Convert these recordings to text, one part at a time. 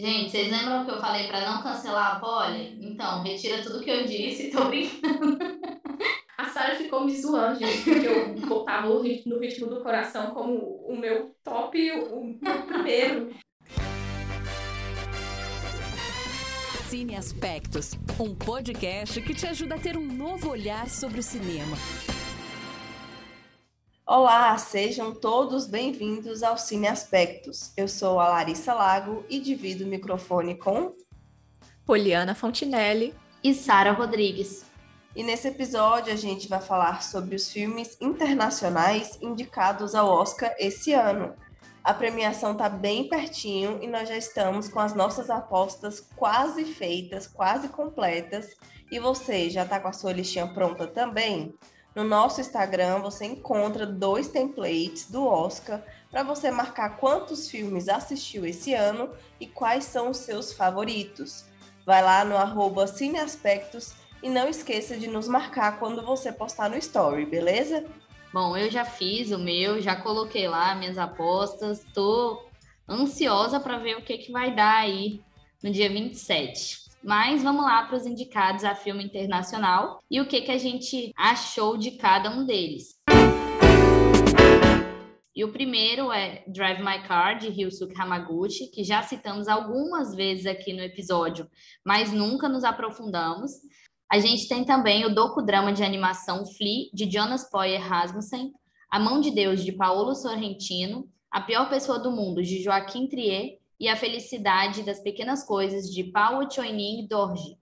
Gente, vocês lembram que eu falei para não cancelar a Polly? Então, retira tudo que eu disse, tô brincando. A Sarah ficou me zoando, gente, porque eu botava no ritmo do coração como o meu top, o meu primeiro. Cine Aspectos, um podcast que te ajuda a ter um novo olhar sobre o cinema. Olá, sejam todos bem-vindos ao Cine Aspectos. Eu sou a Larissa Lago e divido o microfone com Poliana Fontinelli e Sara Rodrigues. E nesse episódio a gente vai falar sobre os filmes internacionais indicados ao Oscar esse ano. A premiação está bem pertinho e nós já estamos com as nossas apostas quase feitas, quase completas. E você já está com a sua listinha pronta também? No nosso Instagram você encontra dois templates do Oscar para você marcar quantos filmes assistiu esse ano e quais são os seus favoritos. Vai lá no arroba Cineaspectos e não esqueça de nos marcar quando você postar no Story, beleza? Bom, eu já fiz o meu, já coloquei lá minhas apostas, tô ansiosa para ver o que, que vai dar aí no dia 27. Mas vamos lá para os indicados a filme internacional e o que, que a gente achou de cada um deles. E o primeiro é Drive My Car, de Ryusuke Hamaguchi, que já citamos algumas vezes aqui no episódio, mas nunca nos aprofundamos. A gente tem também o docudrama de animação Flea, de Jonas Poyer Rasmussen, A Mão de Deus, de Paolo Sorrentino, A Pior Pessoa do Mundo, de Joaquim Trier, e A Felicidade das Pequenas Coisas, de Paulo Choinin Dorji.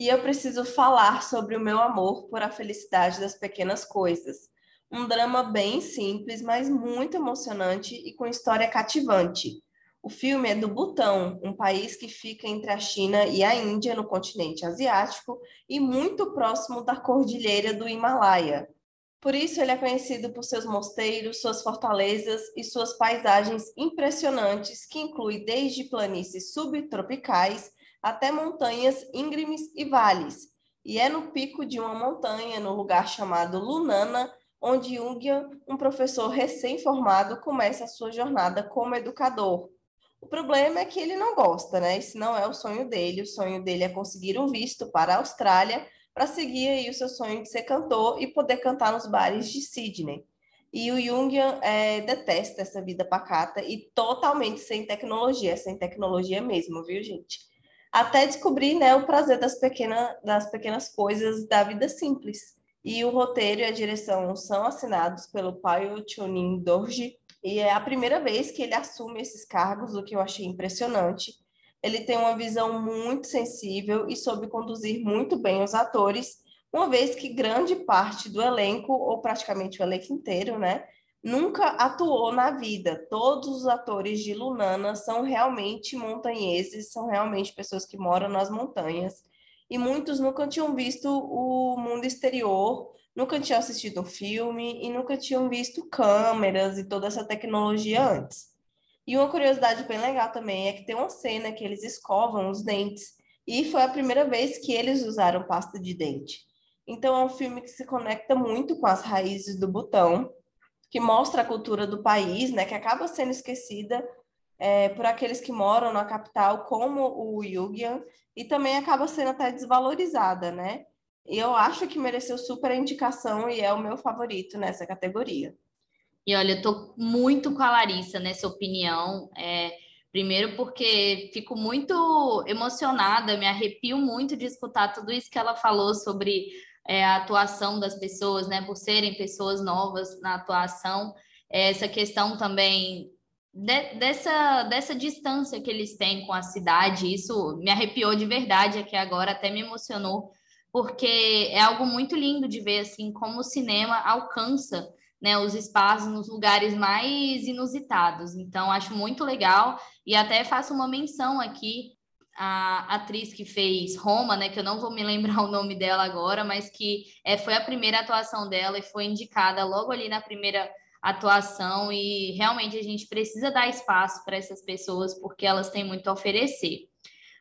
E eu preciso falar sobre o meu amor por A Felicidade das Pequenas Coisas. Um drama bem simples, mas muito emocionante e com história cativante. O filme é do Butão, um país que fica entre a China e a Índia no continente asiático e muito próximo da cordilheira do Himalaia, por isso, ele é conhecido por seus mosteiros, suas fortalezas e suas paisagens impressionantes, que inclui desde planícies subtropicais até montanhas íngremes e vales. E é no pico de uma montanha, no lugar chamado Lunana, onde Jungian, um professor recém-formado, começa a sua jornada como educador. O problema é que ele não gosta, né? Esse não é o sonho dele. O sonho dele é conseguir um visto para a Austrália para seguir aí o seu sonho de ser cantor e poder cantar nos bares de Sydney. E o Jungian é, detesta essa vida pacata e totalmente sem tecnologia, sem tecnologia mesmo, viu, gente? Até descobrir né, o prazer das, pequena, das pequenas coisas da vida simples. E o roteiro e a direção são assinados pelo Paio Chunin Dorji, e é a primeira vez que ele assume esses cargos, o que eu achei impressionante ele tem uma visão muito sensível e soube conduzir muito bem os atores, uma vez que grande parte do elenco, ou praticamente o elenco inteiro, né, nunca atuou na vida. Todos os atores de Lunana são realmente montanheses, são realmente pessoas que moram nas montanhas. E muitos nunca tinham visto o mundo exterior, nunca tinham assistido um filme e nunca tinham visto câmeras e toda essa tecnologia antes. E uma curiosidade bem legal também é que tem uma cena que eles escovam os dentes e foi a primeira vez que eles usaram pasta de dente. Então é um filme que se conecta muito com as raízes do Butão, que mostra a cultura do país, né, que acaba sendo esquecida é, por aqueles que moram na capital, como o Yugian, e também acaba sendo até desvalorizada, né? E eu acho que mereceu super indicação e é o meu favorito nessa categoria. E olha, eu tô muito com a Larissa nessa opinião. É, primeiro porque fico muito emocionada, me arrepio muito de escutar tudo isso que ela falou sobre é, a atuação das pessoas, né? Por serem pessoas novas na atuação. É, essa questão também de, dessa, dessa distância que eles têm com a cidade, isso me arrepiou de verdade aqui agora, até me emocionou, porque é algo muito lindo de ver assim como o cinema alcança né, os espaços nos lugares mais inusitados. Então, acho muito legal e até faço uma menção aqui a atriz que fez Roma, né, que eu não vou me lembrar o nome dela agora, mas que é, foi a primeira atuação dela e foi indicada logo ali na primeira atuação e realmente a gente precisa dar espaço para essas pessoas porque elas têm muito a oferecer.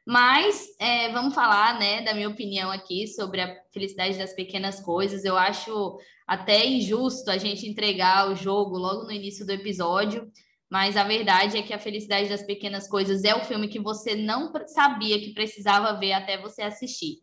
Mas é, vamos falar, né, da minha opinião aqui sobre a felicidade das pequenas coisas. Eu acho até injusto a gente entregar o jogo logo no início do episódio, mas a verdade é que A Felicidade das Pequenas Coisas é o filme que você não sabia que precisava ver até você assistir.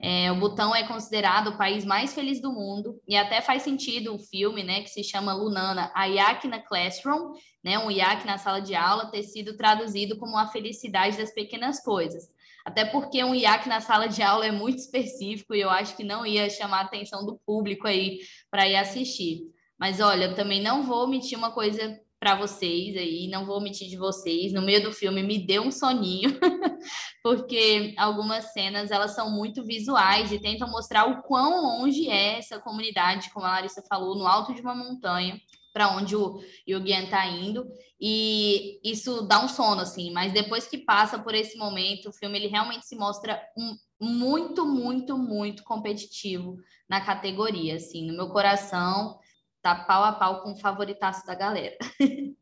É, o Butão é considerado o país mais feliz do mundo e até faz sentido o filme, né, que se chama Lunana, a Yak na Classroom, né, um Yak na sala de aula, ter sido traduzido como a felicidade das pequenas coisas. Até porque um Yak na sala de aula é muito específico e eu acho que não ia chamar a atenção do público aí para ir assistir. Mas olha, eu também não vou omitir uma coisa para vocês aí, não vou omitir de vocês. No meio do filme me deu um soninho, porque algumas cenas elas são muito visuais e tentam mostrar o quão longe é essa comunidade, como a Larissa falou, no alto de uma montanha, para onde o Yugen está indo. E isso dá um sono assim, mas depois que passa por esse momento, o filme ele realmente se mostra um, muito, muito, muito competitivo na categoria, assim, no meu coração tá pau a pau com o favoritaço da galera.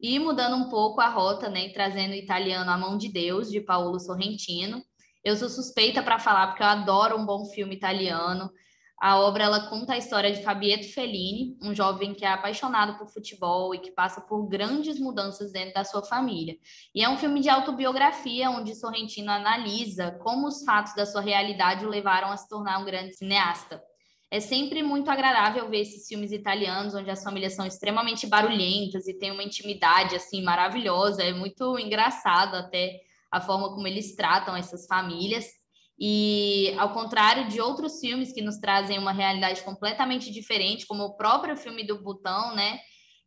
e mudando um pouco a rota, né, trazendo o italiano A Mão de Deus, de Paolo Sorrentino. Eu sou suspeita para falar porque eu adoro um bom filme italiano. A obra ela conta a história de Fabieto Fellini, um jovem que é apaixonado por futebol e que passa por grandes mudanças dentro da sua família. E é um filme de autobiografia onde Sorrentino analisa como os fatos da sua realidade o levaram a se tornar um grande cineasta. É sempre muito agradável ver esses filmes italianos onde as famílias são extremamente barulhentas e tem uma intimidade assim maravilhosa. É muito engraçado até a forma como eles tratam essas famílias. E ao contrário de outros filmes que nos trazem uma realidade completamente diferente, como o próprio filme do Butão, né?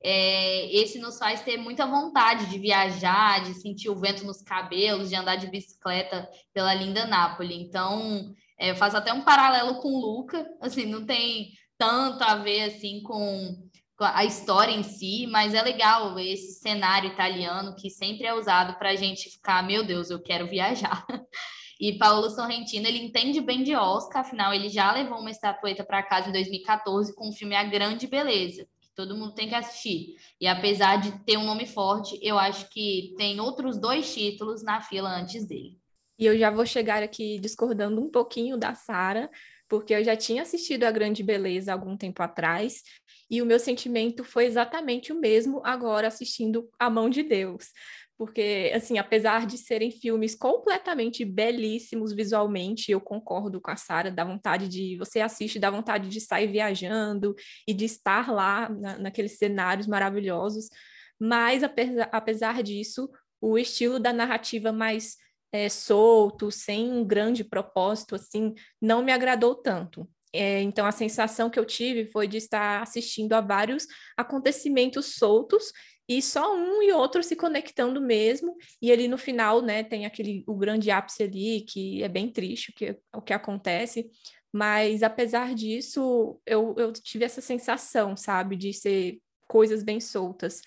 É, esse nos faz ter muita vontade de viajar, de sentir o vento nos cabelos, de andar de bicicleta pela linda Nápoles. Então, é, eu faço até um paralelo com Luca, assim, não tem tanto a ver assim com, a história em si, mas é legal esse cenário italiano que sempre é usado para a gente ficar, meu Deus, eu quero viajar. E Paulo Sorrentino, ele entende bem de Oscar, afinal, ele já levou uma estatueta para casa em 2014 com o filme A Grande Beleza, que todo mundo tem que assistir. E apesar de ter um nome forte, eu acho que tem outros dois títulos na fila antes dele. E eu já vou chegar aqui discordando um pouquinho da Sara, porque eu já tinha assistido A Grande Beleza algum tempo atrás, e o meu sentimento foi exatamente o mesmo agora assistindo A Mão de Deus. Porque, assim, apesar de serem filmes completamente belíssimos visualmente, eu concordo com a Sara, dá vontade de. Você assiste, dá vontade de sair viajando e de estar lá na, naqueles cenários maravilhosos. Mas, apesar, apesar disso, o estilo da narrativa mais é, solto, sem um grande propósito, assim, não me agradou tanto. É, então, a sensação que eu tive foi de estar assistindo a vários acontecimentos soltos e só um e outro se conectando mesmo. E ali no final, né, tem aquele o grande ápice ali, que é bem triste o que, o que acontece. Mas, apesar disso, eu, eu tive essa sensação, sabe, de ser coisas bem soltas.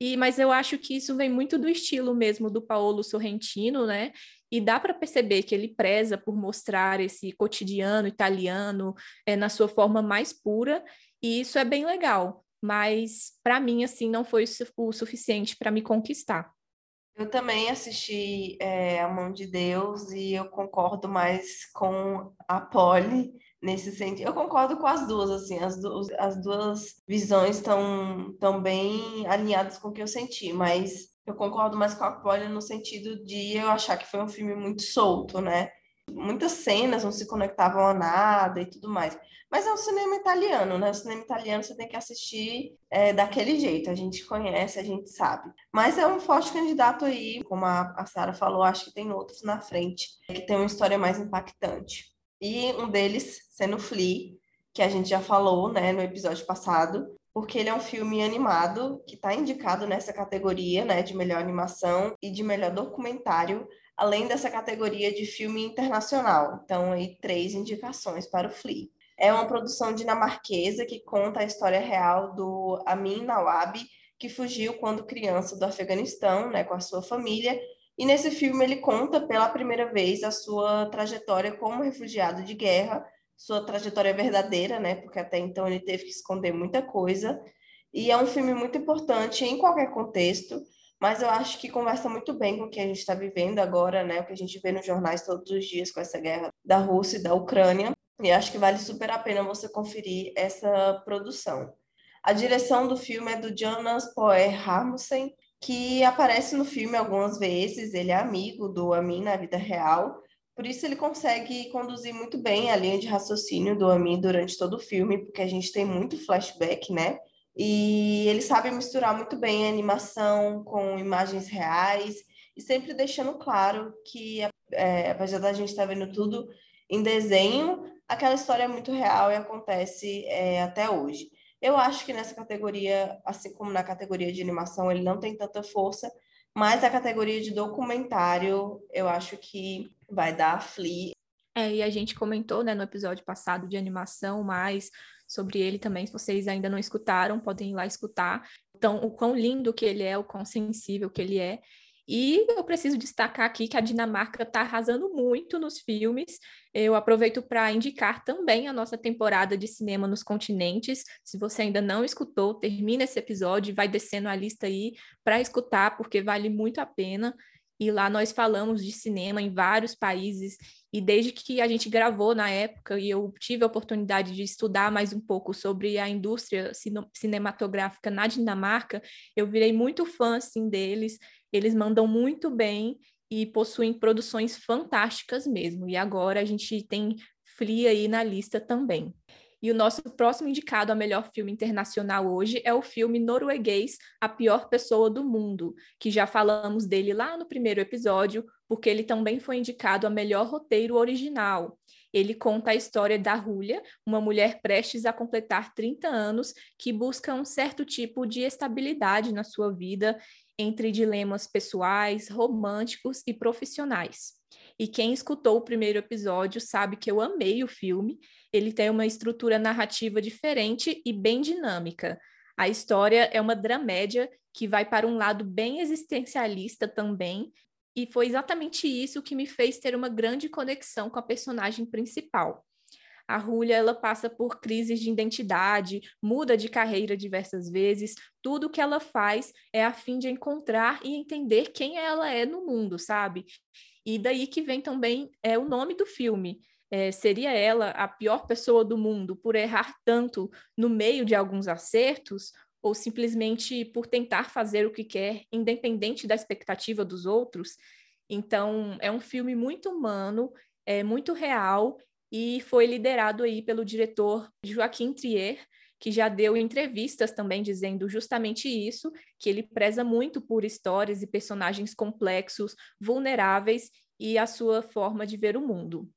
E, mas eu acho que isso vem muito do estilo mesmo do Paolo Sorrentino, né? E dá para perceber que ele preza por mostrar esse cotidiano italiano é, na sua forma mais pura, e isso é bem legal. Mas para mim, assim, não foi o suficiente para me conquistar. Eu também assisti é, A Mão de Deus e eu concordo mais com a Polly nesse sentido. Eu concordo com as duas, assim, as, du as duas visões estão tão bem alinhadas com o que eu senti, mas eu concordo mais com a Polly no sentido de eu achar que foi um filme muito solto, né? Muitas cenas não se conectavam a nada e tudo mais. Mas é um cinema italiano, né? O cinema italiano você tem que assistir é, daquele jeito. A gente conhece, a gente sabe. Mas é um forte candidato aí, como a, Sara falou, acho que tem outros na frente, que tem uma história mais impactante. E um deles sendo Flea, que a gente já falou né, no episódio passado, porque ele é um filme animado que está indicado nessa categoria né, de melhor animação e de melhor documentário, além dessa categoria de filme internacional. Então, aí, três indicações para o Flea. É uma produção dinamarquesa que conta a história real do Amin Nawab, que fugiu quando criança do Afeganistão, né, com a sua família, e nesse filme ele conta pela primeira vez a sua trajetória como refugiado de guerra, sua trajetória verdadeira, né? Porque até então ele teve que esconder muita coisa. E é um filme muito importante em qualquer contexto, mas eu acho que conversa muito bem com o que a gente está vivendo agora, né? O que a gente vê nos jornais todos os dias com essa guerra da Rússia e da Ucrânia. E acho que vale super a pena você conferir essa produção. A direção do filme é do Jonas Poer Rasmussen, que aparece no filme algumas vezes. Ele é amigo do Amin na vida real, por isso ele consegue conduzir muito bem a linha de raciocínio do Amin durante todo o filme, porque a gente tem muito flashback, né? E ele sabe misturar muito bem animação com imagens reais e sempre deixando claro que, é, apesar da gente estar tá vendo tudo em desenho, aquela história é muito real e acontece é, até hoje. Eu acho que nessa categoria, assim como na categoria de animação, ele não tem tanta força, mas a categoria de documentário, eu acho que vai dar a Flea. É, e a gente comentou, né, no episódio passado de animação, mais sobre ele também. Se vocês ainda não escutaram, podem ir lá escutar. Então, o quão lindo que ele é, o quão sensível que ele é. E eu preciso destacar aqui que a Dinamarca está arrasando muito nos filmes. Eu aproveito para indicar também a nossa temporada de cinema nos continentes. Se você ainda não escutou, termina esse episódio e vai descendo a lista aí para escutar, porque vale muito a pena. E lá nós falamos de cinema em vários países. E desde que a gente gravou na época, e eu tive a oportunidade de estudar mais um pouco sobre a indústria cinematográfica na Dinamarca, eu virei muito fã assim, deles. Eles mandam muito bem e possuem produções fantásticas mesmo. E agora a gente tem Fria aí na lista também. E o nosso próximo indicado a melhor filme internacional hoje é o filme norueguês A Pior Pessoa do Mundo, que já falamos dele lá no primeiro episódio, porque ele também foi indicado a melhor roteiro original. Ele conta a história da Julia, uma mulher prestes a completar 30 anos que busca um certo tipo de estabilidade na sua vida entre dilemas pessoais, românticos e profissionais. E quem escutou o primeiro episódio sabe que eu amei o filme. Ele tem uma estrutura narrativa diferente e bem dinâmica. A história é uma dramédia que vai para um lado bem existencialista também, e foi exatamente isso que me fez ter uma grande conexão com a personagem principal. A Julia ela passa por crises de identidade, muda de carreira diversas vezes. Tudo que ela faz é a fim de encontrar e entender quem ela é no mundo, sabe? E daí que vem também é o nome do filme. É, seria ela a pior pessoa do mundo por errar tanto no meio de alguns acertos, ou simplesmente por tentar fazer o que quer, independente da expectativa dos outros? Então, é um filme muito humano, é muito real e foi liderado aí pelo diretor Joaquim Trier, que já deu entrevistas também dizendo justamente isso, que ele preza muito por histórias e personagens complexos, vulneráveis e a sua forma de ver o mundo.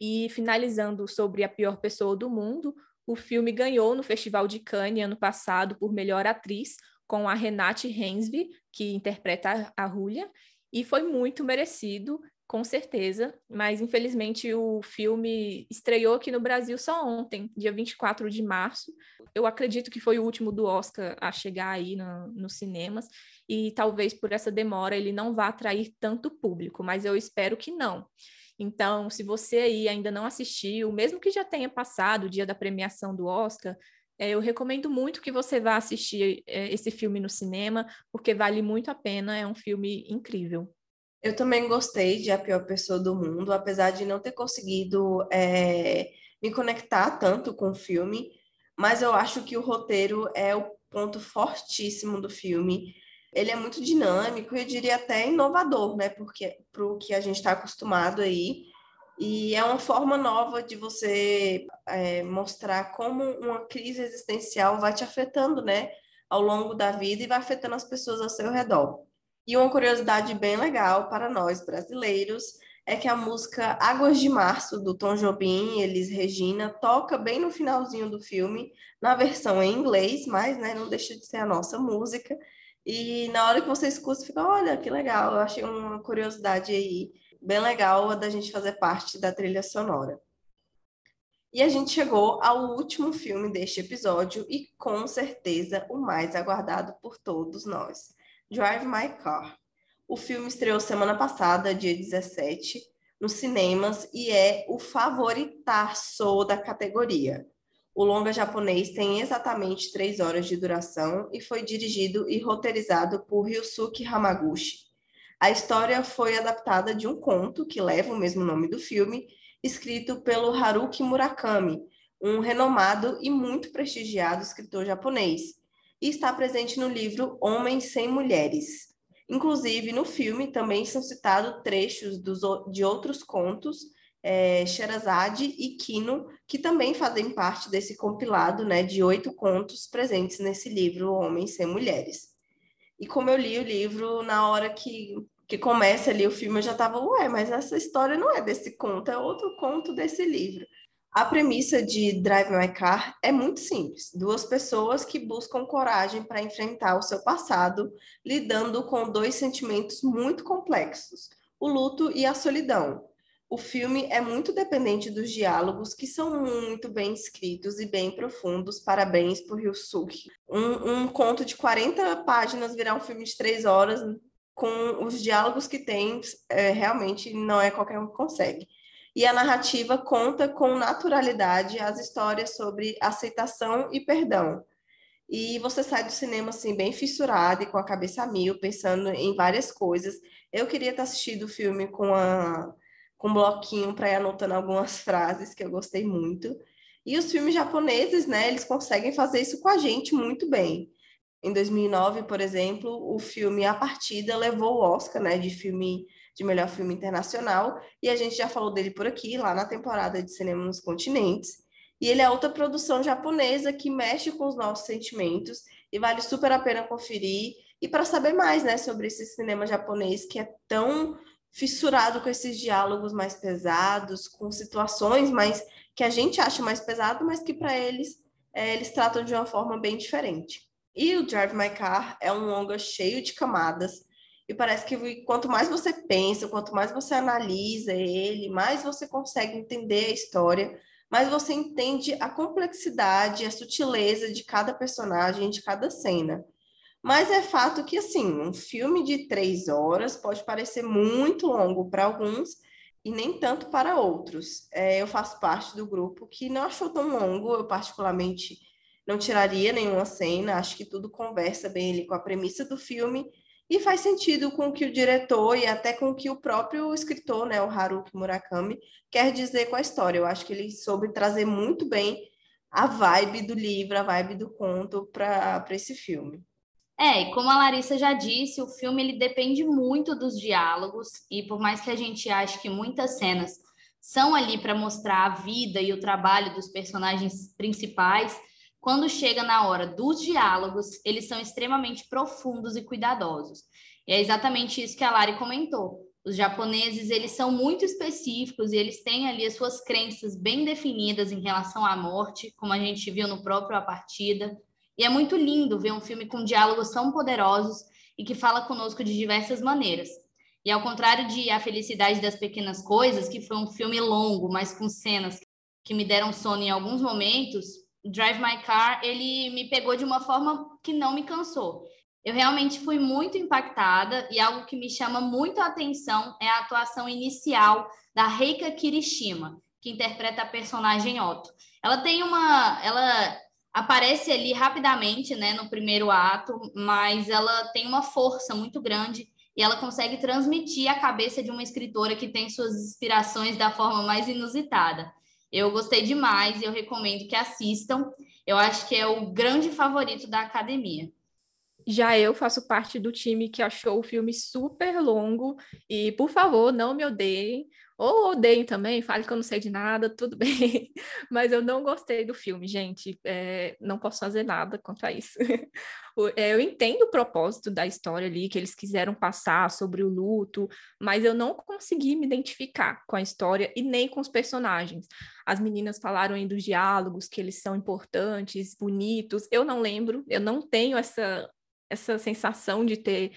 E finalizando sobre a pior pessoa do mundo, o filme ganhou no Festival de Cannes ano passado por melhor atriz com a Renate Hensby, que interpreta a Julia, e foi muito merecido com certeza, mas infelizmente o filme estreou aqui no Brasil só ontem, dia 24 de março. Eu acredito que foi o último do Oscar a chegar aí no, nos cinemas, e talvez por essa demora ele não vá atrair tanto público, mas eu espero que não. Então, se você aí ainda não assistiu, mesmo que já tenha passado o dia da premiação do Oscar, é, eu recomendo muito que você vá assistir é, esse filme no cinema, porque vale muito a pena, é um filme incrível. Eu também gostei de A Pior Pessoa do Mundo, apesar de não ter conseguido é, me conectar tanto com o filme, mas eu acho que o roteiro é o ponto fortíssimo do filme. Ele é muito dinâmico e eu diria até inovador, né? Porque para o que a gente está acostumado aí. E é uma forma nova de você é, mostrar como uma crise existencial vai te afetando, né? Ao longo da vida e vai afetando as pessoas ao seu redor. E uma curiosidade bem legal para nós brasileiros é que a música Águas de Março, do Tom Jobim e Elis Regina, toca bem no finalzinho do filme, na versão em inglês, mas né, não deixa de ser a nossa música. E na hora que você escuta, fica, olha, que legal, eu achei uma curiosidade aí bem legal da gente fazer parte da trilha sonora. E a gente chegou ao último filme deste episódio e com certeza o mais aguardado por todos nós. Drive My Car. O filme estreou semana passada, dia 17, nos cinemas e é o favoritaço da categoria. O longa japonês tem exatamente três horas de duração e foi dirigido e roteirizado por Ryusuke Hamaguchi. A história foi adaptada de um conto que leva o mesmo nome do filme, escrito pelo Haruki Murakami, um renomado e muito prestigiado escritor japonês, e está presente no livro Homens Sem Mulheres. Inclusive, no filme também são citados trechos dos, de outros contos, é, Sherazade e Kino, que também fazem parte desse compilado né, de oito contos presentes nesse livro Homens Sem Mulheres. E como eu li o livro, na hora que, que começa ali o filme, eu já estava, ué, mas essa história não é desse conto, é outro conto desse livro. A premissa de Drive My Car é muito simples. Duas pessoas que buscam coragem para enfrentar o seu passado, lidando com dois sentimentos muito complexos: o luto e a solidão. O filme é muito dependente dos diálogos, que são muito bem escritos e bem profundos. Parabéns por Ryusuke. Um, um conto de 40 páginas virar um filme de três horas, com os diálogos que tem, é, realmente não é qualquer um que consegue e a narrativa conta com naturalidade as histórias sobre aceitação e perdão. E você sai do cinema assim bem fissurado e com a cabeça a mil, pensando em várias coisas. Eu queria ter assistido o filme com a com um bloquinho para ir anotando algumas frases que eu gostei muito. E os filmes japoneses, né, eles conseguem fazer isso com a gente muito bem. Em 2009, por exemplo, o filme A Partida levou o Oscar, né, de filme de melhor filme internacional, e a gente já falou dele por aqui, lá na temporada de Cinema nos Continentes. E ele é outra produção japonesa que mexe com os nossos sentimentos e vale super a pena conferir. E para saber mais né, sobre esse cinema japonês que é tão fissurado com esses diálogos mais pesados, com situações mais que a gente acha mais pesado, mas que para eles é, eles tratam de uma forma bem diferente. E o Drive My Car é um longa cheio de camadas e parece que quanto mais você pensa, quanto mais você analisa ele, mais você consegue entender a história, mais você entende a complexidade, a sutileza de cada personagem, de cada cena. Mas é fato que, assim, um filme de três horas pode parecer muito longo para alguns e nem tanto para outros. É, eu faço parte do grupo que não achou tão longo, eu particularmente não tiraria nenhuma cena, acho que tudo conversa bem ali com a premissa do filme e faz sentido com o que o diretor e até com o que o próprio escritor, né, o Haruki Murakami, quer dizer com a história. Eu acho que ele soube trazer muito bem a vibe do livro, a vibe do conto para esse filme. É, e como a Larissa já disse, o filme ele depende muito dos diálogos, e por mais que a gente ache que muitas cenas são ali para mostrar a vida e o trabalho dos personagens principais, quando chega na hora dos diálogos, eles são extremamente profundos e cuidadosos. E é exatamente isso que a Lari comentou. Os japoneses, eles são muito específicos e eles têm ali as suas crenças bem definidas em relação à morte, como a gente viu no próprio A Partida. E é muito lindo ver um filme com diálogos tão poderosos e que fala conosco de diversas maneiras. E ao contrário de A Felicidade das Pequenas Coisas, que foi um filme longo, mas com cenas que me deram sono em alguns momentos, Drive My Car, ele me pegou de uma forma que não me cansou. Eu realmente fui muito impactada e algo que me chama muito a atenção é a atuação inicial da Reika Kirishima, que interpreta a personagem Otto. Ela tem uma, ela aparece ali rapidamente, né, no primeiro ato, mas ela tem uma força muito grande e ela consegue transmitir a cabeça de uma escritora que tem suas inspirações da forma mais inusitada. Eu gostei demais e eu recomendo que assistam. Eu acho que é o grande favorito da academia. Já eu faço parte do time que achou o filme super longo e, por favor, não me odeiem. Ou odeiem também, fale que eu não sei de nada, tudo bem. Mas eu não gostei do filme, gente. É, não posso fazer nada contra isso. É, eu entendo o propósito da história ali, que eles quiseram passar sobre o luto, mas eu não consegui me identificar com a história e nem com os personagens. As meninas falaram aí dos diálogos, que eles são importantes, bonitos. Eu não lembro, eu não tenho essa, essa sensação de ter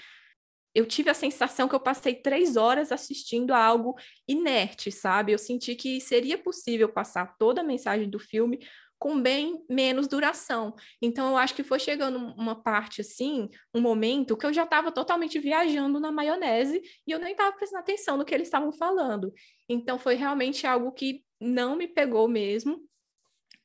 eu tive a sensação que eu passei três horas assistindo a algo inerte, sabe? Eu senti que seria possível passar toda a mensagem do filme com bem menos duração. Então, eu acho que foi chegando uma parte assim, um momento que eu já estava totalmente viajando na maionese e eu nem estava prestando atenção no que eles estavam falando. Então, foi realmente algo que não me pegou mesmo.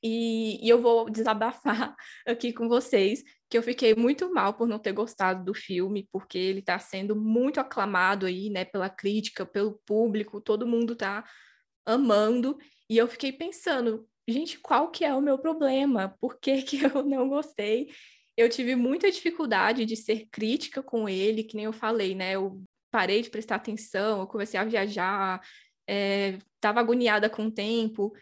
E, e eu vou desabafar aqui com vocês que eu fiquei muito mal por não ter gostado do filme, porque ele está sendo muito aclamado aí, né, pela crítica, pelo público, todo mundo está amando, e eu fiquei pensando, gente, qual que é o meu problema? Por que que eu não gostei? eu tive muita dificuldade de ser crítica com ele, que nem eu falei, né? Eu parei de prestar atenção, eu comecei a viajar, estava é, agoniada com o tempo.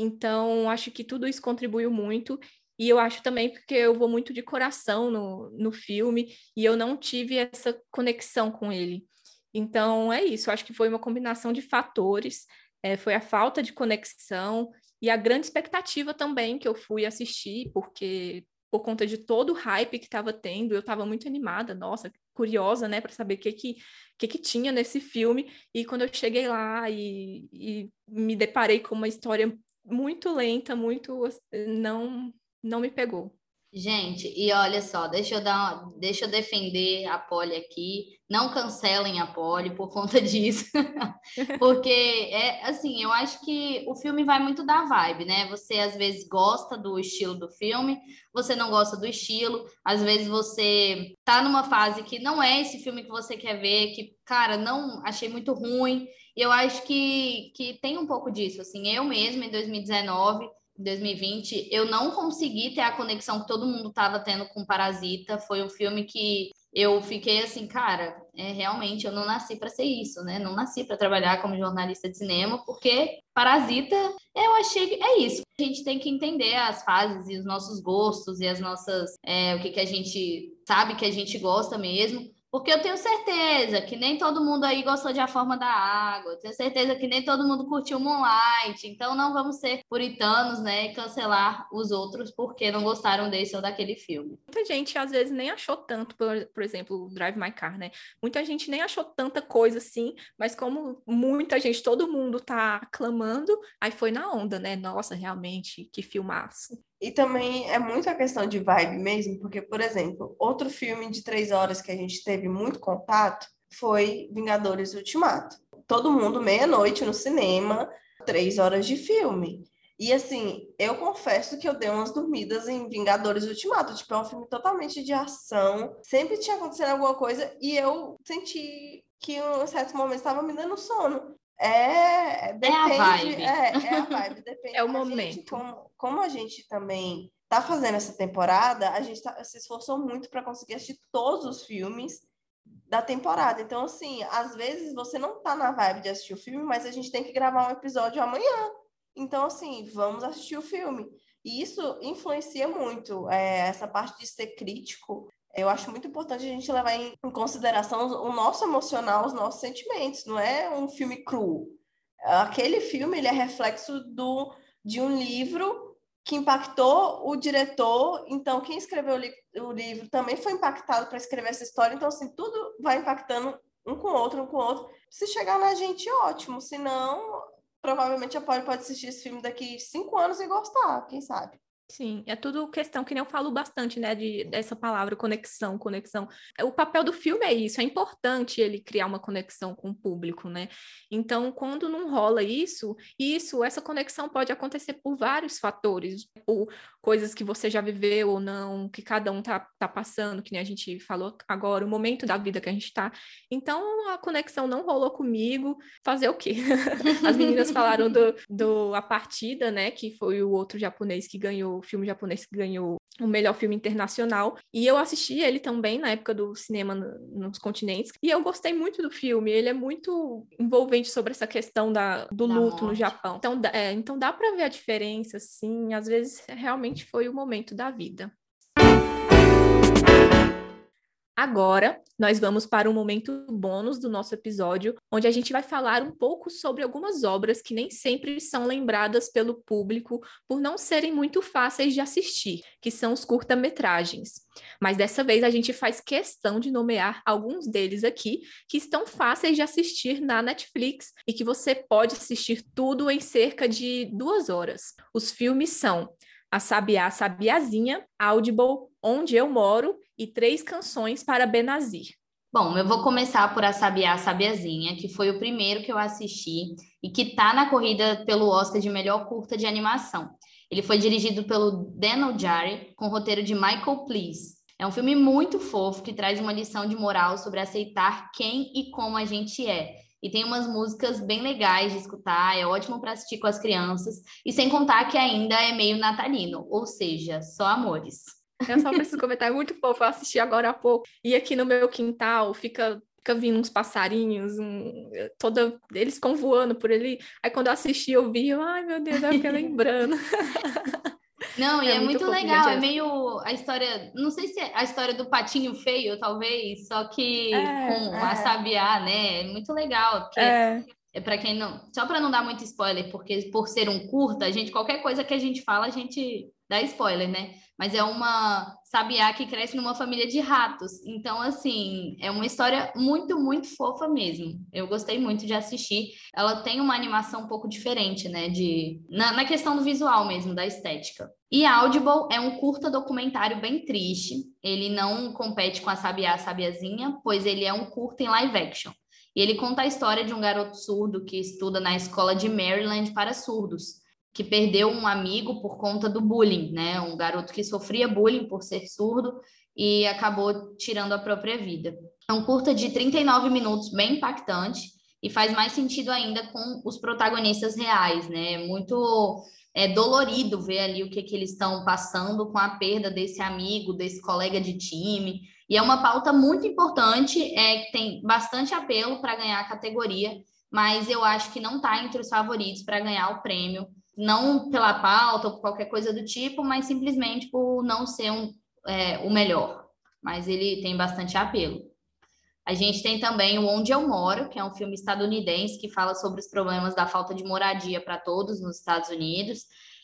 Então, acho que tudo isso contribuiu muito. E eu acho também porque eu vou muito de coração no, no filme e eu não tive essa conexão com ele. Então, é isso. Acho que foi uma combinação de fatores. É, foi a falta de conexão e a grande expectativa também que eu fui assistir, porque por conta de todo o hype que estava tendo, eu estava muito animada, nossa, curiosa, né, para saber o que que, que que tinha nesse filme. E quando eu cheguei lá e, e me deparei com uma história muito lenta, muito não não me pegou. Gente, e olha só, deixa eu dar, deixa eu defender a Polly aqui. Não cancelem a Polly por conta disso. Porque é assim, eu acho que o filme vai muito da vibe, né? Você às vezes gosta do estilo do filme, você não gosta do estilo, às vezes você tá numa fase que não é esse filme que você quer ver, que, cara, não achei muito ruim. E eu acho que, que tem um pouco disso, assim, eu mesma em 2019 2020, eu não consegui ter a conexão que todo mundo estava tendo com Parasita. Foi um filme que eu fiquei assim, cara, é, realmente eu não nasci para ser isso, né? Não nasci para trabalhar como jornalista de cinema, porque Parasita, eu achei que é isso. A gente tem que entender as fases e os nossos gostos e as nossas, é, o que, que a gente sabe que a gente gosta mesmo. Porque eu tenho certeza que nem todo mundo aí gostou de A Forma da Água, tenho certeza que nem todo mundo curtiu Moonlight, então não vamos ser puritanos, né, e cancelar os outros porque não gostaram desse ou daquele filme. Muita gente às vezes nem achou tanto, por, por exemplo, Drive My Car, né? Muita gente nem achou tanta coisa assim, mas como muita gente, todo mundo tá aclamando, aí foi na onda, né? Nossa, realmente, que filmaço. E também é muito a questão de vibe mesmo, porque, por exemplo, outro filme de três horas que a gente teve muito contato foi Vingadores Ultimato. Todo mundo, meia-noite no cinema, três horas de filme. E assim, eu confesso que eu dei umas dormidas em Vingadores Ultimato. Tipo, é um filme totalmente de ação. Sempre tinha acontecido alguma coisa e eu senti que em certos momentos estava me dando sono. É, depende, é a vibe. É, é a vibe, depende. é o momento. Gente, como, como a gente também tá fazendo essa temporada, a gente tá, se esforçou muito para conseguir assistir todos os filmes da temporada. Então, assim, às vezes você não tá na vibe de assistir o filme, mas a gente tem que gravar um episódio amanhã. Então, assim, vamos assistir o filme. E isso influencia muito. É, essa parte de ser crítico eu acho muito importante a gente levar em, consideração o nosso emocional, os nossos sentimentos. Não é um filme cru. Aquele filme ele é reflexo do, de um livro que impactou o diretor. Então, quem escreveu o, li o livro também foi impactado para escrever essa história. Então, assim, tudo vai impactando um com o outro, um com o outro. Se chegar na gente, ótimo. Se não, provavelmente a Polly pode assistir esse filme daqui cinco anos e gostar, quem sabe. Sim, é tudo questão que nem eu falo bastante, né, de, dessa palavra conexão, conexão. O papel do filme é isso, é importante ele criar uma conexão com o público, né? Então, quando não rola isso, isso, essa conexão pode acontecer por vários fatores, por coisas que você já viveu ou não, que cada um tá, tá passando, que nem a gente falou agora, o momento da vida que a gente tá. Então, a conexão não rolou comigo, fazer o quê? As meninas falaram do, do A Partida, né, que foi o outro japonês que ganhou o filme japonês que ganhou o melhor filme internacional. E eu assisti ele também na época do cinema nos continentes. E eu gostei muito do filme. Ele é muito envolvente sobre essa questão da, do da luto morte. no Japão. Então, é, então dá para ver a diferença, sim. Às vezes realmente foi o momento da vida. Agora, nós vamos para um momento bônus do nosso episódio, onde a gente vai falar um pouco sobre algumas obras que nem sempre são lembradas pelo público por não serem muito fáceis de assistir, que são os curta-metragens. Mas dessa vez a gente faz questão de nomear alguns deles aqui que estão fáceis de assistir na Netflix e que você pode assistir tudo em cerca de duas horas. Os filmes são A Sabiá Sabiazinha, Audible, Onde Eu Moro e três canções para Benazir. Bom, eu vou começar por A Sabiá Sabiazinha, que foi o primeiro que eu assisti e que está na corrida pelo Oscar de melhor curta de animação. Ele foi dirigido pelo Dan Ojari, com roteiro de Michael Please. É um filme muito fofo que traz uma lição de moral sobre aceitar quem e como a gente é. E tem umas músicas bem legais de escutar, é ótimo para assistir com as crianças, e sem contar que ainda é meio natalino, ou seja, só amores. Eu só preciso comentar, é muito fofo. Eu assisti agora há pouco. E aqui no meu quintal fica fica vindo uns passarinhos, um, toda, eles ficam voando por ali. Aí quando eu assisti, eu vi, eu, ai meu Deus, eu fiquei lembrando. Não, e é, é muito, muito legal, é meio a história, não sei se é a história do patinho feio, talvez, só que é, com é. a sabiá, né? É muito legal, porque é, é para quem não, só para não dar muito spoiler, porque por ser um curta, a gente qualquer coisa que a gente fala, a gente dá spoiler, né? Mas é uma sabiá que cresce numa família de ratos. Então, assim, é uma história muito, muito fofa mesmo. Eu gostei muito de assistir. Ela tem uma animação um pouco diferente, né? De, na, na questão do visual mesmo, da estética. E Audible é um curta documentário bem triste. Ele não compete com a Sabiá Sabiazinha, pois ele é um curta em live action. E ele conta a história de um garoto surdo que estuda na escola de Maryland para surdos que perdeu um amigo por conta do bullying, né? Um garoto que sofria bullying por ser surdo e acabou tirando a própria vida. É um curta de 39 minutos, bem impactante, e faz mais sentido ainda com os protagonistas reais, né? Muito é, dolorido ver ali o que, que eles estão passando com a perda desse amigo, desse colega de time. E é uma pauta muito importante, é, que tem bastante apelo para ganhar a categoria, mas eu acho que não está entre os favoritos para ganhar o prêmio não pela pauta ou por qualquer coisa do tipo, mas simplesmente por não ser um, é, o melhor. Mas ele tem bastante apelo. A gente tem também o Onde Eu Moro, que é um filme estadunidense que fala sobre os problemas da falta de moradia para todos nos Estados Unidos.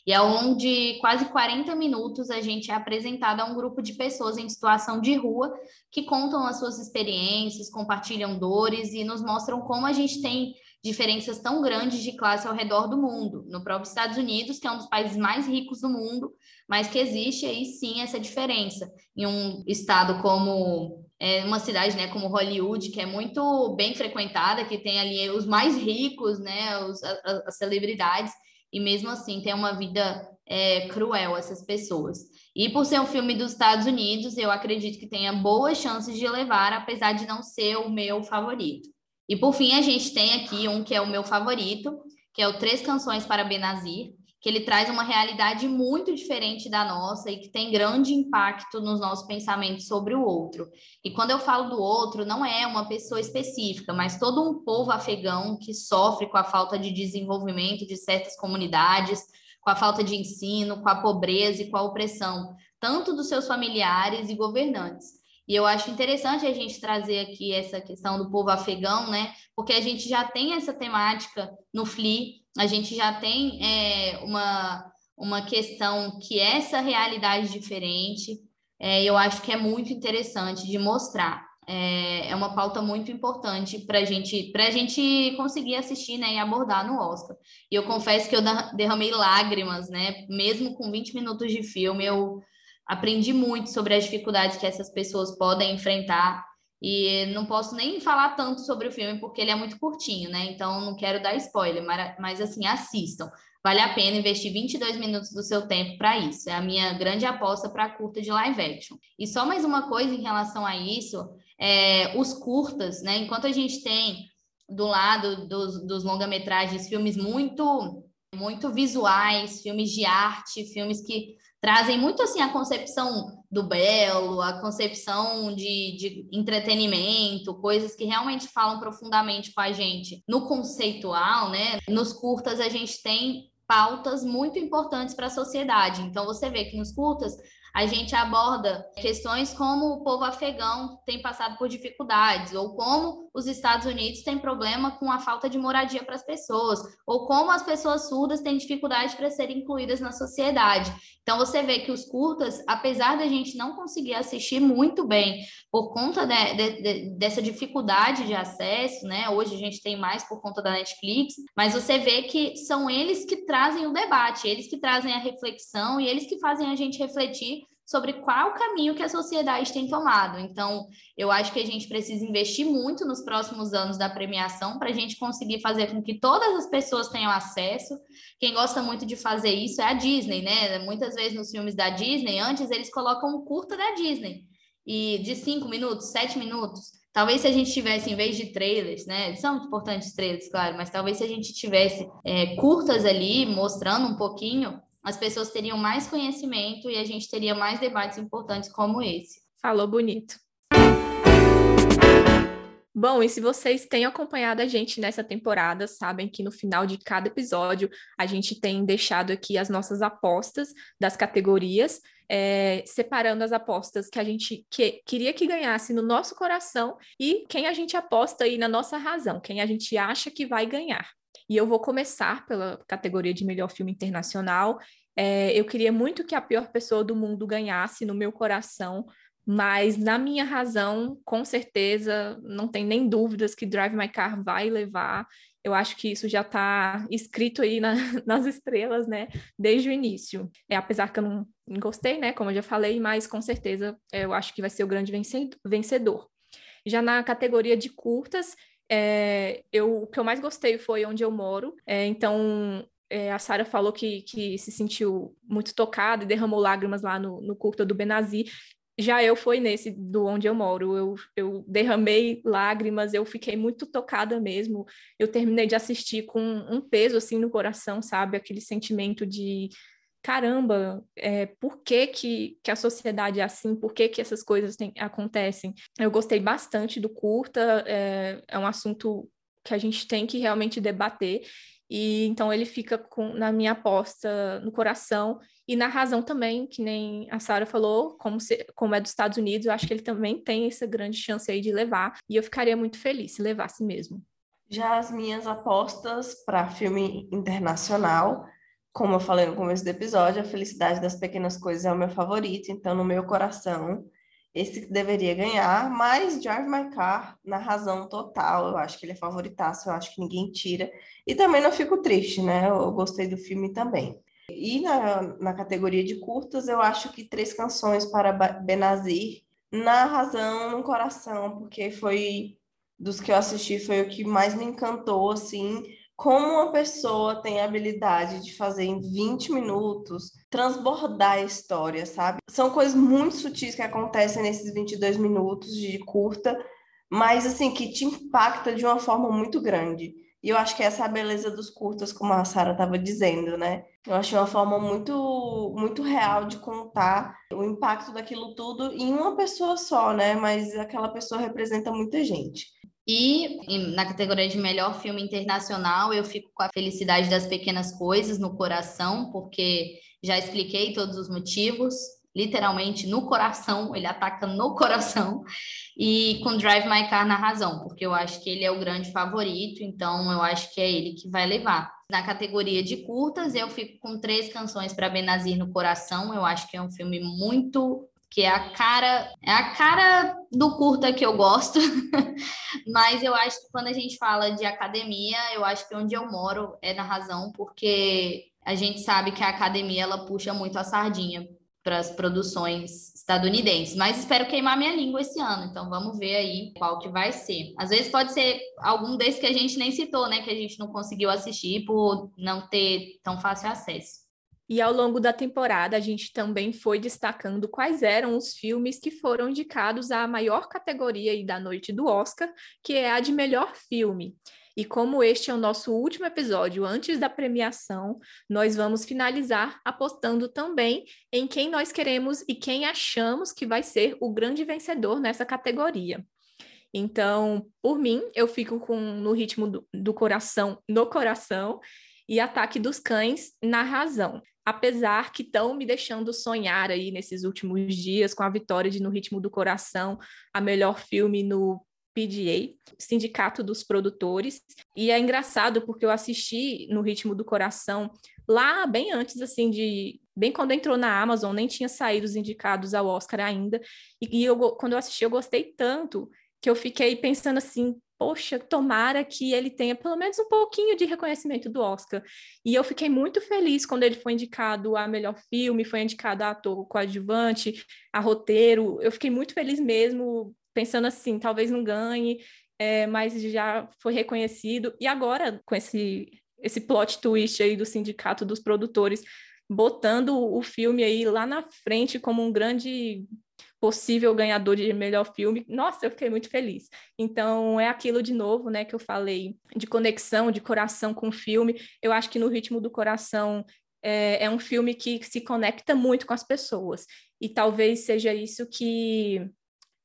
E é onde quase 40 minutos a gente é apresentado a um grupo de pessoas em situação de rua que contam as suas experiências, compartilham dores e nos mostram como a gente tem diferenças tão grandes de classe ao redor do mundo. No próprio Estados Unidos, que é um dos países mais ricos do mundo, mas que existe aí sim essa diferença. Em um estado como é, uma cidade, né, como Hollywood, que é muito bem frequentada, que tem ali os mais ricos, né, os, as celebridades, e mesmo assim tem uma vida é, cruel essas pessoas. E por ser um filme dos Estados Unidos, eu acredito que tenha boas chances de levar, apesar de não ser o meu favorito. E por fim, a gente tem aqui um que é o meu favorito, que é o Três Canções para Benazir, que ele traz uma realidade muito diferente da nossa e que tem grande impacto nos nossos pensamentos sobre o outro. E quando eu falo do outro, não é uma pessoa específica, mas todo um povo afegão que sofre com a falta de desenvolvimento de certas comunidades, com a falta de ensino, com a pobreza e com a opressão, tanto dos seus familiares e governantes. E eu acho interessante a gente trazer aqui essa questão do povo afegão, né? Porque a gente já tem essa temática no FLI, a gente já tem é, uma, uma questão que é essa realidade diferente, é, eu acho que é muito interessante de mostrar. É, é uma pauta muito importante para gente, a gente conseguir assistir né, e abordar no Oscar. E eu confesso que eu derramei lágrimas, né? Mesmo com 20 minutos de filme, eu aprendi muito sobre as dificuldades que essas pessoas podem enfrentar. E não posso nem falar tanto sobre o filme porque ele é muito curtinho, né? Então não quero dar spoiler, mas, assim, assistam. Vale a pena investir 22 minutos do seu tempo para isso. É a minha grande aposta para curta de live action. E só mais uma coisa em relação a isso: é, os curtas, né? Enquanto a gente tem do lado dos, dos longa-metragens filmes muito, muito visuais, filmes de arte, filmes que trazem muito assim a concepção do belo, a concepção de, de, entretenimento, coisas que realmente falam profundamente com a gente no conceitual, né? Nos curtas a gente tem pautas muito importantes para a sociedade. Então você vê que nos curtas a gente aborda questões como o povo afegão tem passado por dificuldades, ou como os Estados Unidos têm problema com a falta de moradia para as pessoas, ou como as pessoas surdas têm dificuldade para serem incluídas na sociedade. Então você vê que os curtas, apesar da gente não conseguir assistir muito bem por conta de, de, de, dessa dificuldade de acesso, né? Hoje a gente tem mais por conta da Netflix, mas você vê que são eles que trazem o debate, eles que trazem a reflexão e eles que fazem a gente refletir sobre qual o caminho que a sociedade tem tomado. Então, eu acho que a gente precisa investir muito nos próximos anos da premiação para a gente conseguir fazer com que todas as pessoas tenham acesso. Quem gosta muito de fazer isso é a Disney, né? Muitas vezes nos filmes da Disney, antes eles colocam um curta da Disney. E de cinco minutos, sete minutos. Talvez se a gente tivesse, em vez de trailers, né? São importantes trailers, claro, mas talvez se a gente tivesse é, curtas ali, mostrando um pouquinho as pessoas teriam mais conhecimento e a gente teria mais debates importantes como esse. Falou bonito. Bom, e se vocês têm acompanhado a gente nessa temporada, sabem que no final de cada episódio a gente tem deixado aqui as nossas apostas das categorias, é, separando as apostas que a gente que, queria que ganhasse no nosso coração e quem a gente aposta aí na nossa razão, quem a gente acha que vai ganhar. E eu vou começar pela categoria de melhor filme internacional. É, eu queria muito que a pior pessoa do mundo ganhasse no meu coração, mas na minha razão, com certeza, não tem nem dúvidas que Drive My Car vai levar. Eu acho que isso já está escrito aí na, nas estrelas, né? Desde o início. É, apesar que eu não gostei, né? Como eu já falei, mas com certeza eu acho que vai ser o grande vencedor. Já na categoria de curtas, é, eu, o que eu mais gostei foi Onde Eu Moro. É, então, é, a Sara falou que, que se sentiu muito tocada e derramou lágrimas lá no, no curta do Benazir. Já eu fui nesse do onde eu moro, eu, eu derramei lágrimas, eu fiquei muito tocada mesmo. Eu terminei de assistir com um peso assim no coração, sabe? Aquele sentimento de caramba, é, por que, que, que, a sociedade é assim, por que, que essas coisas tem, acontecem. Eu gostei bastante do curta, é, é um assunto que a gente tem que realmente debater, e então ele fica com, na minha aposta no coração e na razão também, que nem a Sara falou, como, se, como é dos Estados Unidos, eu acho que ele também tem essa grande chance aí de levar, e eu ficaria muito feliz se levasse mesmo. Já as minhas apostas para filme internacional, como eu falei no começo do episódio, A Felicidade das Pequenas Coisas é o meu favorito, então no meu coração esse deveria ganhar, mas Drive My Car, na razão total, eu acho que ele é favoritaço, eu acho que ninguém tira. E também não fico triste, né? Eu gostei do filme também. E na, na categoria de curtas, eu acho que Três Canções para Benazir, na razão, no coração, porque foi dos que eu assisti, foi o que mais me encantou, assim, como uma pessoa tem a habilidade de fazer em 20 minutos transbordar a história, sabe? São coisas muito sutis que acontecem nesses 22 minutos de curta, mas assim que te impacta de uma forma muito grande. E eu acho que essa é a beleza dos curtas, como a Sara estava dizendo, né? Eu achei uma forma muito, muito real de contar o impacto daquilo tudo em uma pessoa só, né? Mas aquela pessoa representa muita gente. E na categoria de melhor filme internacional, eu fico com a felicidade das pequenas coisas no coração, porque já expliquei todos os motivos, literalmente no coração, ele ataca no coração, e com Drive My Car na razão, porque eu acho que ele é o grande favorito, então eu acho que é ele que vai levar. Na categoria de curtas, eu fico com três canções para Benazir no coração, eu acho que é um filme muito que é a cara, é a cara do curta que eu gosto, mas eu acho que quando a gente fala de academia, eu acho que onde eu moro é na razão, porque a gente sabe que a academia ela puxa muito a sardinha para as produções estadunidenses, mas espero queimar minha língua esse ano, então vamos ver aí qual que vai ser. Às vezes pode ser algum desses que a gente nem citou, né, que a gente não conseguiu assistir por não ter tão fácil acesso. E ao longo da temporada, a gente também foi destacando quais eram os filmes que foram indicados à maior categoria da noite do Oscar, que é a de melhor filme. E como este é o nosso último episódio antes da premiação, nós vamos finalizar apostando também em quem nós queremos e quem achamos que vai ser o grande vencedor nessa categoria. Então, por mim, eu fico com no ritmo do, do coração no coração e Ataque dos Cães na razão apesar que estão me deixando sonhar aí nesses últimos dias com a vitória de No Ritmo do Coração, a melhor filme no PGA, Sindicato dos Produtores. E é engraçado porque eu assisti No Ritmo do Coração lá bem antes assim de bem quando entrou na Amazon, nem tinha saído os indicados ao Oscar ainda. E, e eu, quando eu assisti, eu gostei tanto que eu fiquei pensando assim, poxa, tomara que ele tenha pelo menos um pouquinho de reconhecimento do Oscar. E eu fiquei muito feliz quando ele foi indicado a melhor filme, foi indicado a ator coadjuvante, a roteiro. Eu fiquei muito feliz mesmo, pensando assim, talvez não ganhe, é, mas já foi reconhecido. E agora, com esse, esse plot twist aí do sindicato dos produtores, botando o filme aí lá na frente como um grande possível ganhador de melhor filme, nossa, eu fiquei muito feliz. Então, é aquilo de novo, né, que eu falei, de conexão, de coração com o filme. Eu acho que no ritmo do coração é, é um filme que se conecta muito com as pessoas. E talvez seja isso que,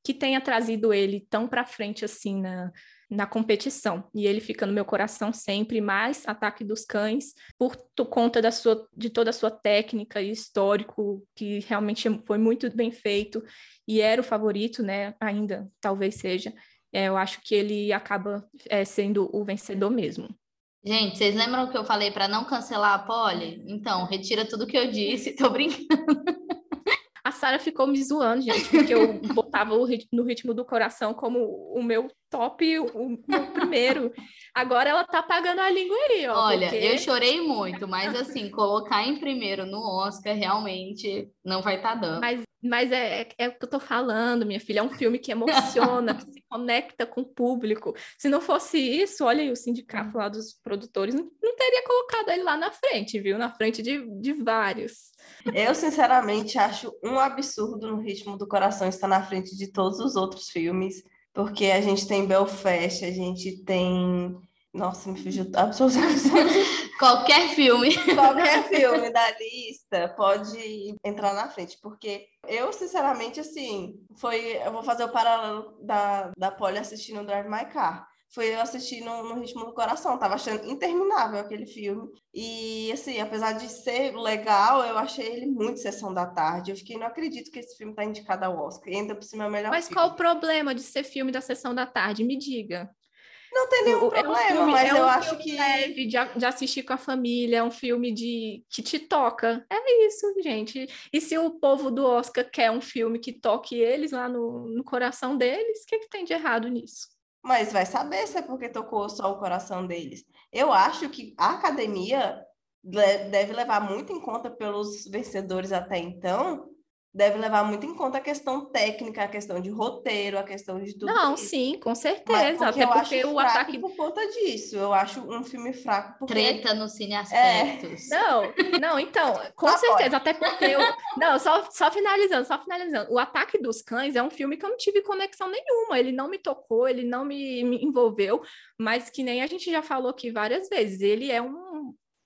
que tenha trazido ele tão para frente assim na, na competição. E ele fica no meu coração sempre, mais Ataque dos Cães, por conta da sua, de toda a sua técnica e histórico, que realmente foi muito bem feito, e era o favorito, né? Ainda talvez seja. É, eu acho que ele acaba é, sendo o vencedor mesmo. Gente, vocês lembram que eu falei para não cancelar a Polly? Então, retira tudo que eu disse, tô brincando. A Sara ficou me zoando, gente, porque eu botava no ritmo do coração como o meu top, o meu primeiro. Agora ela tá pagando a língua aí, ó. Olha, porque... eu chorei muito, mas assim, colocar em primeiro no Oscar realmente não vai estar tá dando. Mas, mas é, é, é, o que eu tô falando, minha filha. É um filme que emociona, que se conecta com o público. Se não fosse isso, olha aí o sindicato lá dos produtores, não, não teria colocado ele lá na frente, viu? Na frente de, de vários. Eu, sinceramente, acho um absurdo no ritmo do coração estar na frente de todos os outros filmes porque a gente tem Belfast, a gente tem. Nossa, me fugiu absolutamente. Qualquer filme. Qualquer filme da lista pode entrar na frente, porque eu, sinceramente, assim, foi. Eu vou fazer o paralelo da, da Polly assistindo Drive My Car foi eu assistir no, no, ritmo do coração. Tava achando interminável aquele filme. E, assim, apesar de ser legal, eu achei ele muito sessão da tarde. Eu fiquei, não acredito que esse filme tá indicado ao Oscar. E ainda por cima é o melhor Mas filme. qual o problema de ser filme da sessão da tarde? Me diga. Não tem nenhum o, problema, é um filme, mas é um eu acho que. leve de, de, assistir com a família, é um filme de que te toca. É isso, gente. E se o povo do Oscar quer um filme que toque eles lá no, no coração deles, o que, que tem de errado nisso? Mas vai saber se é porque tocou só o coração deles. Eu acho que a academia deve levar muito em conta pelos vencedores até então deve levar muito em conta a questão técnica, a questão de roteiro, a questão de tudo. Não, isso. sim, com certeza. Mas, porque até porque o ataque por conta disso. Eu acho um filme fraco porque treta no cine aspectos. É... Não, não, então, com tá certeza, até porque eu Não, só só finalizando, só finalizando. O Ataque dos Cães é um filme que eu não tive conexão nenhuma, ele não me tocou, ele não me, me envolveu, mas que nem a gente já falou aqui várias vezes, ele é um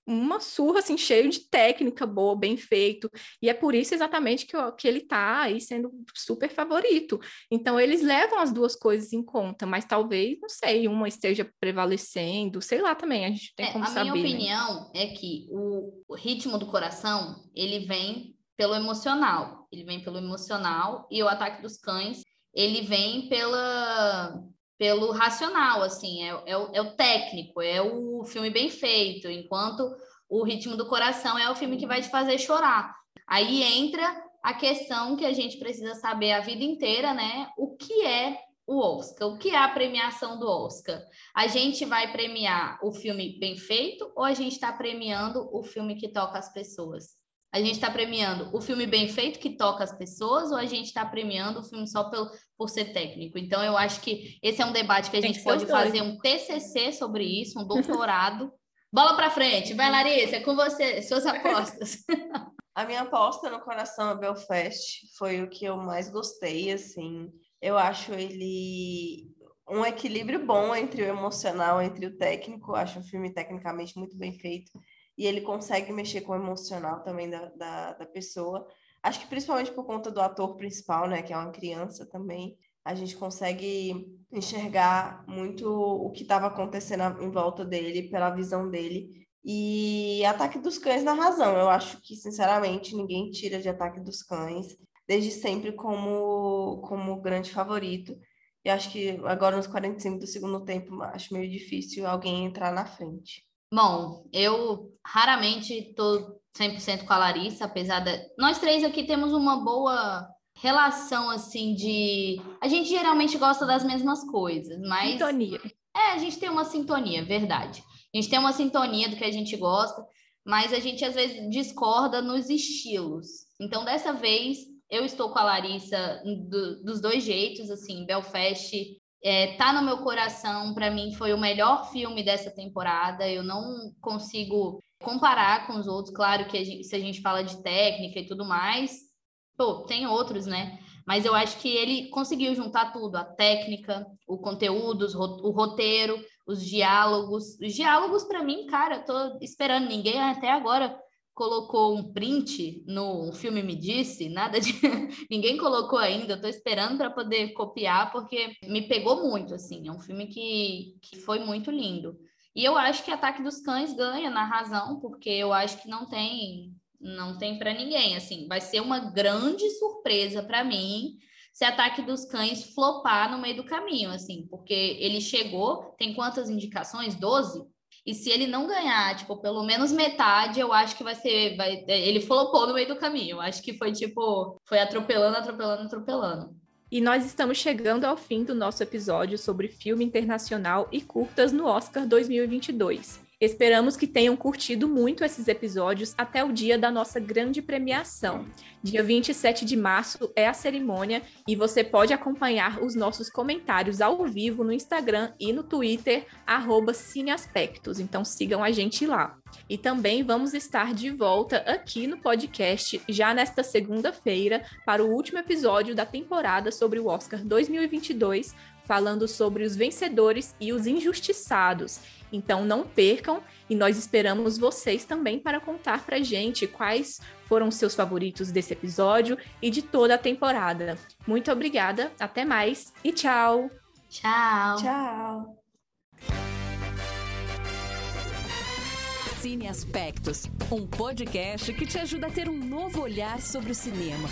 uma surra, assim, cheio de técnica boa, bem feito, e é por isso exatamente que, que ele está aí sendo super favorito. Então, eles levam as duas coisas em conta, mas talvez, não sei, uma esteja prevalecendo, sei lá também, a gente tem é, como a saber. A minha né? opinião é que o, o ritmo do coração, ele vem pelo emocional, ele vem pelo emocional, e o Ataque dos Cães, ele vem pela pelo racional, assim, é, é, o, é o técnico, é o filme bem feito, enquanto o ritmo do coração é o filme que vai te fazer chorar. Aí entra a questão que a gente precisa saber a vida inteira, né? O que é o Oscar? O que é a premiação do Oscar? A gente vai premiar o filme bem feito ou a gente está premiando o filme que toca as pessoas? A gente está premiando o filme bem feito que toca as pessoas ou a gente está premiando o filme só pelo, por ser técnico? Então, eu acho que esse é um debate que a gente pode fazer um TCC sobre isso, um doutorado. Bola para frente, vai Larissa, é com você, suas apostas. A minha aposta no Coração é Belfast foi o que eu mais gostei, assim. Eu acho ele um equilíbrio bom entre o emocional, entre o técnico. Eu acho um filme tecnicamente muito bem feito e ele consegue mexer com o emocional também da, da, da, pessoa. Acho que principalmente por conta do ator principal, né, que é uma criança também, a gente consegue enxergar muito o que estava acontecendo em volta dele, pela visão dele. E Ataque dos Cães na razão. Eu acho que, sinceramente, ninguém tira de Ataque dos Cães, desde sempre como, como grande favorito. E acho que agora nos 45 do segundo tempo, acho meio difícil alguém entrar na frente. Bom, eu raramente estou 100% com a Larissa, apesar da. Nós três aqui temos uma boa relação, assim, de. A gente geralmente gosta das mesmas coisas, mas. Sintonia. É, a gente tem uma sintonia, verdade. A gente tem uma sintonia do que a gente gosta, mas a gente às vezes discorda nos estilos. Então, dessa vez, eu estou com a Larissa do, dos dois jeitos, assim, Belfast é, tá no meu coração, para mim foi o melhor filme dessa temporada. Eu não consigo comparar com os outros. Claro que a gente, se a gente fala de técnica e tudo mais, pô, tem outros, né? Mas eu acho que ele conseguiu juntar tudo: a técnica, o conteúdo, o roteiro, os diálogos. Os diálogos, para mim, cara, eu tô esperando ninguém até agora colocou um print no filme Me Disse, nada de. Ninguém colocou ainda, eu tô esperando para poder copiar, porque me pegou muito, assim. É um filme que, que foi muito lindo. E eu acho que Ataque dos Cães ganha na razão, porque eu acho que não tem. Não tem para ninguém, assim. Vai ser uma grande surpresa para mim se Ataque dos Cães flopar no meio do caminho, assim, porque ele chegou, tem quantas indicações? 12? E se ele não ganhar, tipo, pelo menos metade, eu acho que vai ser. Vai, ele flopou no meio do caminho. Eu acho que foi tipo. Foi atropelando, atropelando, atropelando. E nós estamos chegando ao fim do nosso episódio sobre filme internacional e curtas no Oscar 2022. Esperamos que tenham curtido muito esses episódios até o dia da nossa grande premiação. Dia 27 de março é a cerimônia e você pode acompanhar os nossos comentários ao vivo no Instagram e no Twitter, Cineaspectos. Então sigam a gente lá. E também vamos estar de volta aqui no podcast já nesta segunda-feira para o último episódio da temporada sobre o Oscar 2022, falando sobre os vencedores e os injustiçados. Então não percam e nós esperamos vocês também para contar pra gente quais foram seus favoritos desse episódio e de toda a temporada. Muito obrigada, até mais e tchau. Tchau. Tchau. Cine Aspectos, um podcast que te ajuda a ter um novo olhar sobre o cinema.